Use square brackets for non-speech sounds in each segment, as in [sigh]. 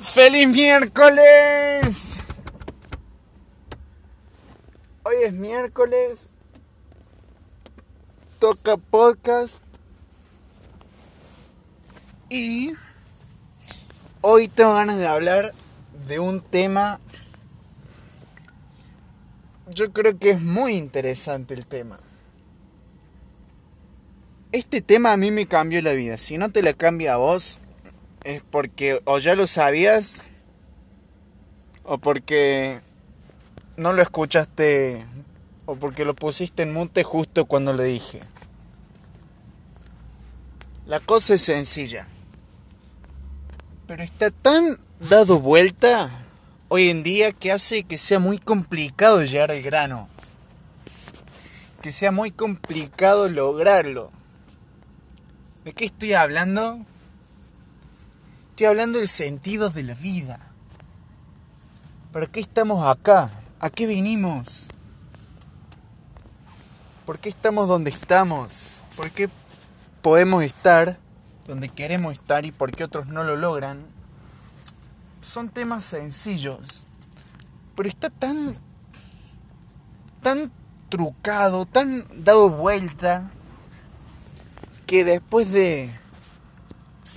¡Feliz miércoles! Hoy es miércoles. Toca podcast. Y hoy tengo ganas de hablar de un tema. Yo creo que es muy interesante el tema. Este tema a mí me cambió la vida. Si no te la cambia a vos, es porque o ya lo sabías o porque no lo escuchaste o porque lo pusiste en mute justo cuando lo dije. La cosa es sencilla. Pero está tan dado vuelta hoy en día que hace que sea muy complicado llegar al grano. Que sea muy complicado lograrlo. ¿De qué estoy hablando? Estoy hablando del sentido de la vida. ¿Para qué estamos acá? ¿A qué vinimos? ¿Por qué estamos donde estamos? ¿Por qué podemos estar donde queremos estar y por qué otros no lo logran? Son temas sencillos. Pero está tan tan trucado, tan dado vuelta que después de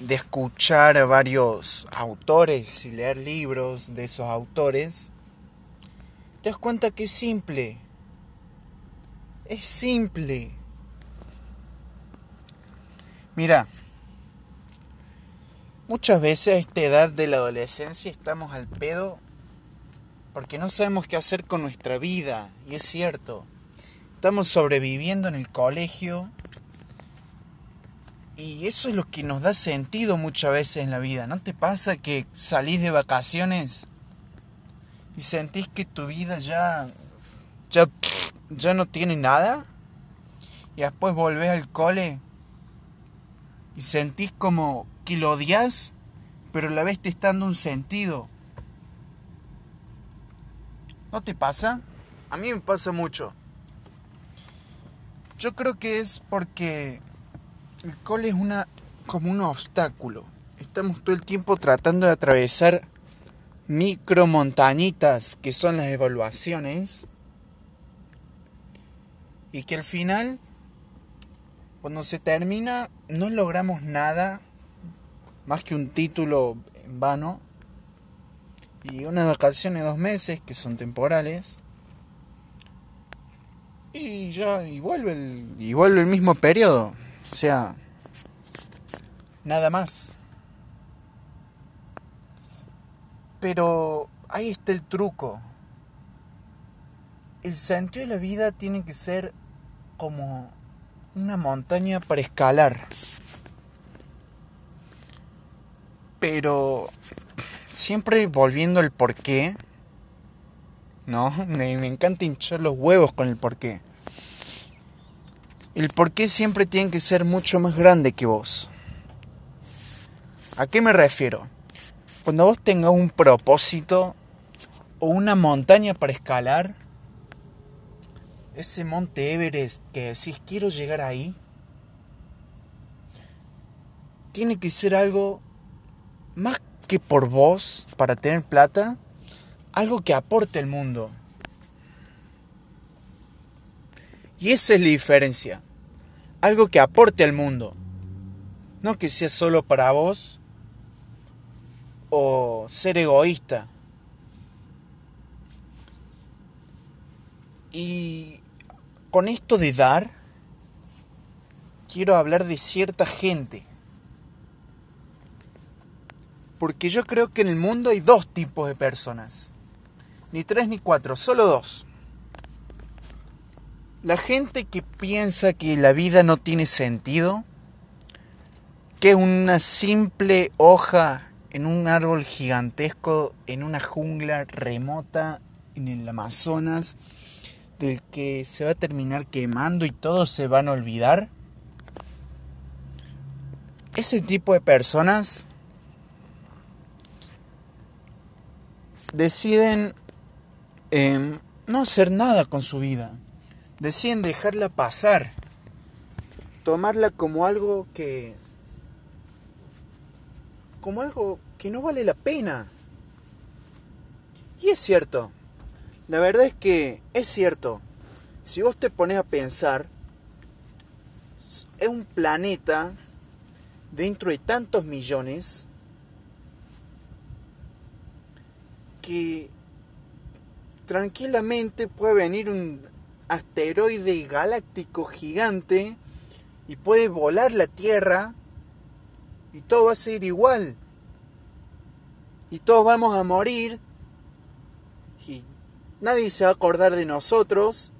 de escuchar a varios autores y leer libros de esos autores, te das cuenta que es simple. Es simple. Mira, muchas veces a esta edad de la adolescencia estamos al pedo porque no sabemos qué hacer con nuestra vida, y es cierto. Estamos sobreviviendo en el colegio y eso es lo que nos da sentido muchas veces en la vida. ¿No te pasa que salís de vacaciones y sentís que tu vida ya, ya, ya no tiene nada? Y después volvés al cole y sentís como que lo odias, pero a la vez te está dando un sentido. ¿No te pasa? A mí me pasa mucho. Yo creo que es porque el cole es una como un obstáculo. Estamos todo el tiempo tratando de atravesar micro montañitas que son las evaluaciones y que al final cuando se termina no logramos nada más que un título en vano y unas vacaciones de dos meses que son temporales y ya y vuelve el, y vuelve el mismo periodo o sea, nada más. Pero ahí está el truco. El sentido de la vida tiene que ser como una montaña para escalar. Pero siempre volviendo al porqué. ¿No? [laughs] Me, me encanta hinchar los huevos con el porqué. El por qué siempre tiene que ser mucho más grande que vos. ¿A qué me refiero? Cuando vos tengas un propósito o una montaña para escalar, ese monte Everest que decís quiero llegar ahí, tiene que ser algo más que por vos para tener plata, algo que aporte al mundo. Y esa es la diferencia. Algo que aporte al mundo. No que sea solo para vos o ser egoísta. Y con esto de dar, quiero hablar de cierta gente. Porque yo creo que en el mundo hay dos tipos de personas. Ni tres ni cuatro, solo dos. La gente que piensa que la vida no tiene sentido, que una simple hoja en un árbol gigantesco, en una jungla remota en el Amazonas, del que se va a terminar quemando y todos se van a olvidar. Ese tipo de personas deciden eh, no hacer nada con su vida deciden dejarla pasar, tomarla como algo que como algo que no vale la pena. Y es cierto, la verdad es que es cierto, si vos te pones a pensar, es un planeta dentro de tantos millones que tranquilamente puede venir un asteroide galáctico gigante y puede volar la Tierra y todo va a ser igual. Y todos vamos a morir y nadie se va a acordar de nosotros.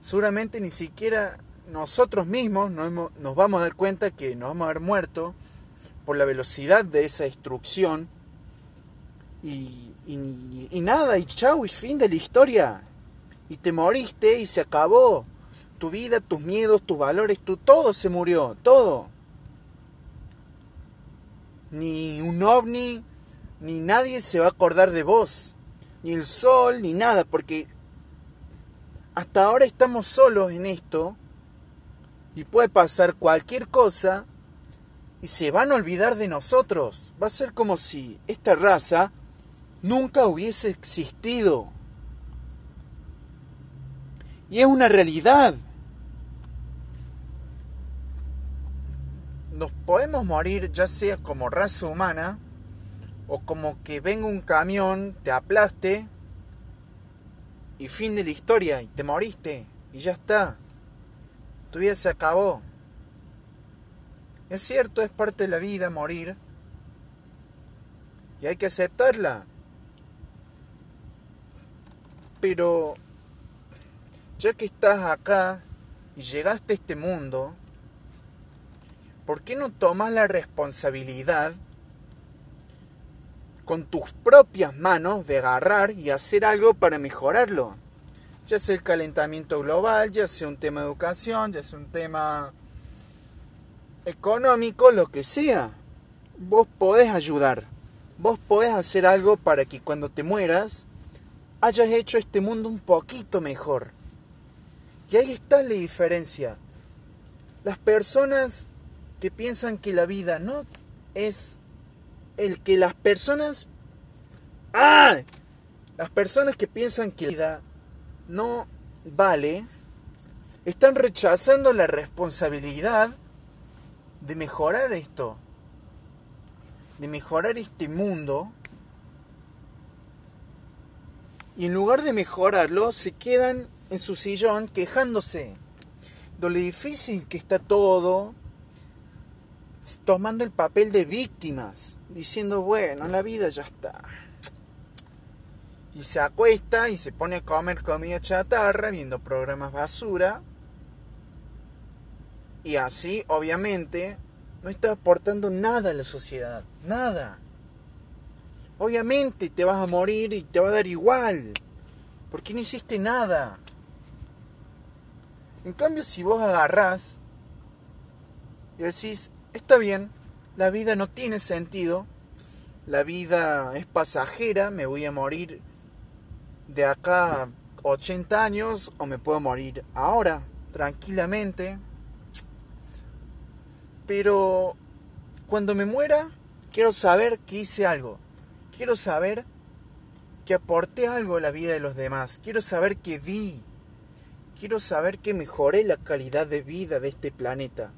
Seguramente ni siquiera nosotros mismos nos, vamos a dar cuenta que nos vamos a haber muerto por la velocidad de esa destrucción. Y, y nada, y chau, y fin de la historia. Y te moriste y se acabó. Tu vida, tus miedos, tus valores, tu, todo se murió, todo. Ni un ovni, ni nadie se va a acordar de vos. Ni el sol, ni nada, porque hasta ahora estamos solos en esto y puede pasar cualquier cosa y se van a olvidar de nosotros. Va a ser como si esta raza nunca hubiese existido. Y es una realidad. Nos podemos morir ya sea como raza humana o como que venga un camión, te aplaste y fin de la historia y te moriste y ya está. Tu vida se acabó. Es cierto, es parte de la vida morir y hay que aceptarla. Pero ya que estás acá y llegaste a este mundo, ¿por qué no tomas la responsabilidad con tus propias manos de agarrar y hacer algo para mejorarlo? Ya sea el calentamiento global, ya sea un tema de educación, ya sea un tema económico, lo que sea. Vos podés ayudar. Vos podés hacer algo para que cuando te mueras hayas hecho este mundo un poquito mejor. Y ahí está la diferencia. Las personas que piensan que la vida no es el que las personas... ¡Ah! Las personas que piensan que la vida no vale, están rechazando la responsabilidad de mejorar esto, de mejorar este mundo y en lugar de mejorarlo, se quedan en su sillón quejándose de lo difícil que está todo, tomando el papel de víctimas, diciendo, bueno, la vida ya está. Y se acuesta y se pone a comer comida chatarra, viendo programas basura. Y así, obviamente, no está aportando nada a la sociedad. Nada. Obviamente te vas a morir y te va a dar igual. Porque no hiciste nada. En cambio, si vos agarrás y decís, está bien, la vida no tiene sentido, la vida es pasajera, me voy a morir de acá 80 años o me puedo morir ahora, tranquilamente. Pero cuando me muera, quiero saber que hice algo. Quiero saber que aporté algo a la vida de los demás. Quiero saber que di. Quiero saber que mejoré la calidad de vida de este planeta.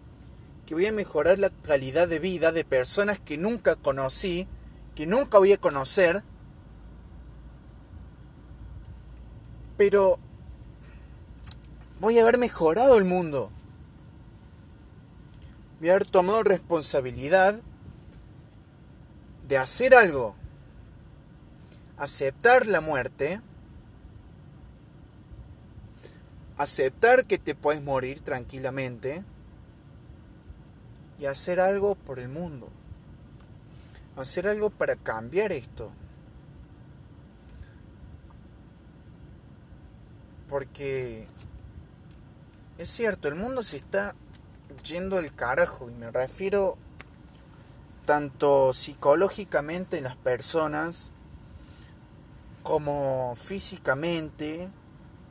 Que voy a mejorar la calidad de vida de personas que nunca conocí, que nunca voy a conocer. Pero voy a haber mejorado el mundo. Voy a haber tomado responsabilidad de hacer algo aceptar la muerte, aceptar que te puedes morir tranquilamente y hacer algo por el mundo. Hacer algo para cambiar esto. Porque es cierto, el mundo se está yendo al carajo y me refiero tanto psicológicamente en las personas como físicamente,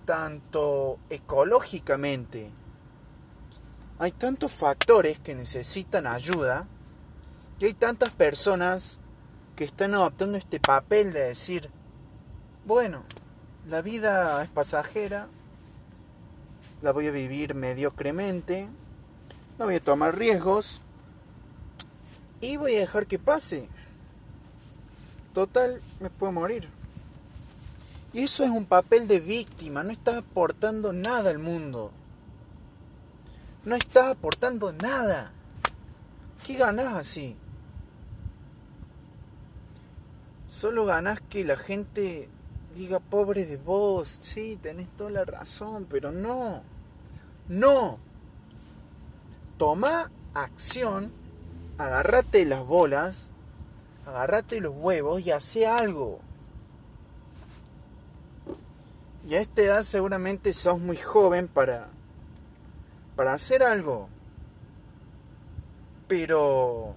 tanto ecológicamente. Hay tantos factores que necesitan ayuda y hay tantas personas que están adoptando este papel de decir, bueno, la vida es pasajera, la voy a vivir mediocremente, no voy a tomar riesgos y voy a dejar que pase. Total, me puedo morir. Y eso es un papel de víctima, no estás aportando nada al mundo. No estás aportando nada. ¿Qué ganas así? Solo ganas que la gente diga, pobre de vos, sí, tenés toda la razón, pero no, no. Toma acción, agárrate las bolas, agárrate los huevos y hace algo. Y a esta edad seguramente sos muy joven para, para hacer algo. Pero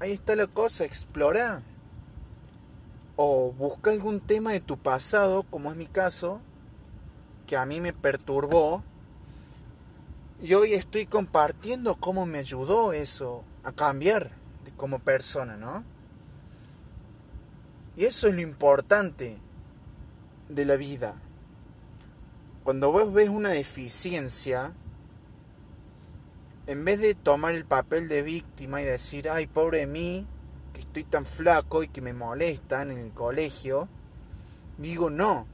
ahí está la cosa, explora o busca algún tema de tu pasado, como es mi caso, que a mí me perturbó, y hoy estoy compartiendo cómo me ayudó eso a cambiar como persona, ¿no? Y eso es lo importante de la vida. Cuando vos ves una deficiencia, en vez de tomar el papel de víctima y decir, ay, pobre mí, estoy tan flaco y que me molestan en el colegio, digo no.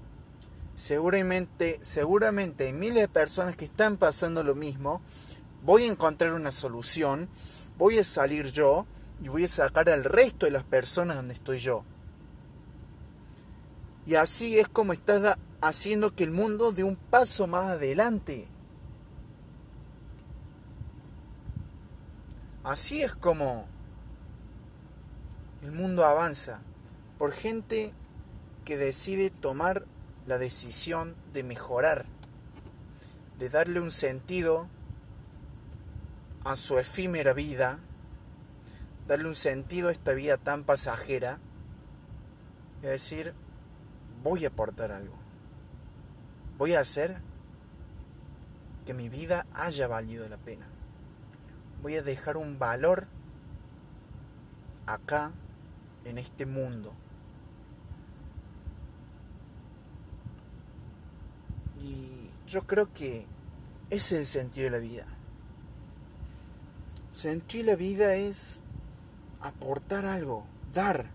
Seguramente, seguramente hay miles de personas que están pasando lo mismo. Voy a encontrar una solución, voy a salir yo y voy a sacar al resto de las personas donde estoy yo. Y así es como estás haciendo que el mundo dé un paso más adelante. Así es como el mundo avanza por gente que decide tomar la decisión de mejorar, de darle un sentido a su efímera vida, darle un sentido a esta vida tan pasajera, y decir, voy a aportar algo, voy a hacer que mi vida haya valido la pena, voy a dejar un valor acá en este mundo. Y yo creo que ese es el sentido de la vida. Sentido de la vida es aportar algo, dar.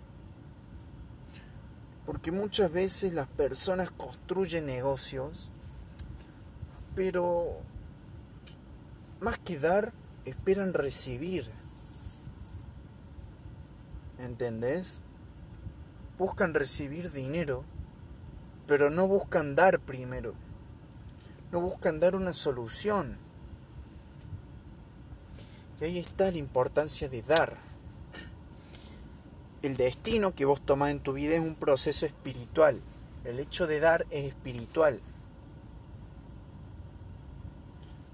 Porque muchas veces las personas construyen negocios, pero más que dar, esperan recibir. ¿entendés? Buscan recibir dinero, pero no buscan dar primero. No buscan dar una solución. Y ahí está la importancia de dar. El destino que vos tomás en tu vida es un proceso espiritual. El hecho de dar es espiritual.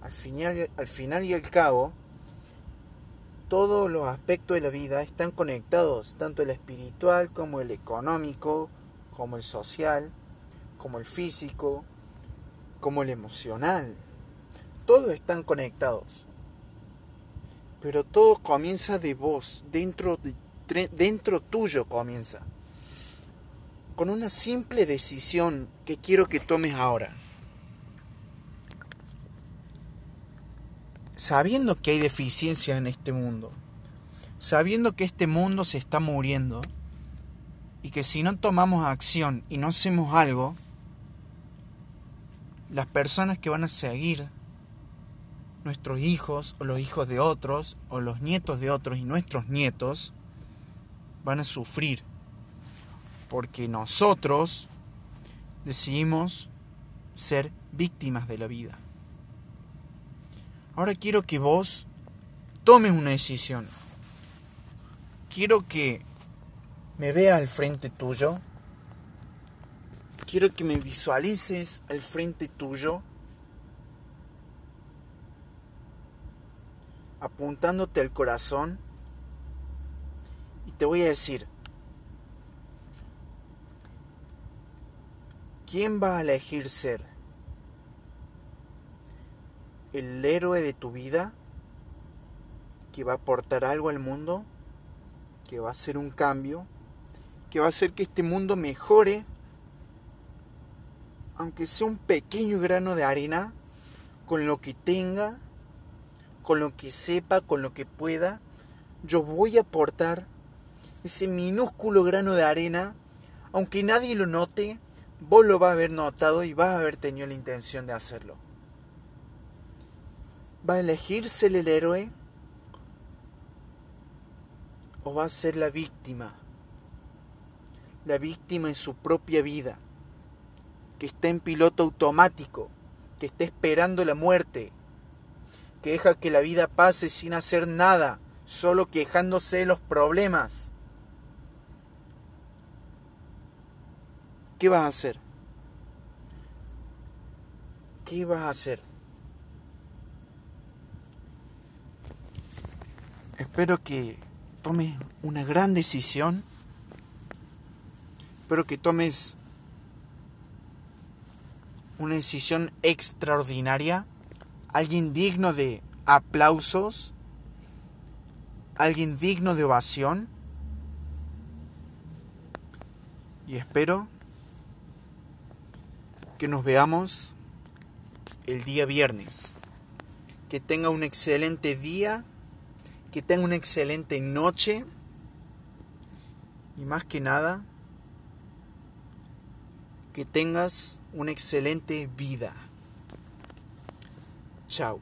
Al final, al final y al cabo, todos los aspectos de la vida están conectados, tanto el espiritual como el económico, como el social, como el físico, como el emocional. Todos están conectados. Pero todo comienza de vos, dentro, dentro tuyo comienza. Con una simple decisión que quiero que tomes ahora. sabiendo que hay deficiencia en este mundo, sabiendo que este mundo se está muriendo y que si no tomamos acción y no hacemos algo, las personas que van a seguir, nuestros hijos o los hijos de otros o los nietos de otros y nuestros nietos, van a sufrir porque nosotros decidimos ser víctimas de la vida. Ahora quiero que vos tomes una decisión. Quiero que me veas al frente tuyo. Quiero que me visualices al frente tuyo. Apuntándote al corazón. Te voy a decir. ¿Quién va a elegir ser? el héroe de tu vida que va a aportar algo al mundo que va a ser un cambio, que va a hacer que este mundo mejore, aunque sea un pequeño grano de arena, con lo que tenga, con lo que sepa, con lo que pueda, yo voy a aportar ese minúsculo grano de arena, aunque nadie lo note, vos lo vas a haber notado y vas a haber tenido la intención de hacerlo. ¿Va a elegirse el héroe? ¿O va a ser la víctima? La víctima en su propia vida, que está en piloto automático, que está esperando la muerte, que deja que la vida pase sin hacer nada, solo quejándose de los problemas. ¿Qué vas a hacer? ¿Qué vas a hacer? Espero que tomes una gran decisión. Espero que tomes una decisión extraordinaria. Alguien digno de aplausos. Alguien digno de ovación. Y espero que nos veamos el día viernes. Que tenga un excelente día que tenga una excelente noche y más que nada, que tengas una excelente vida. Chao.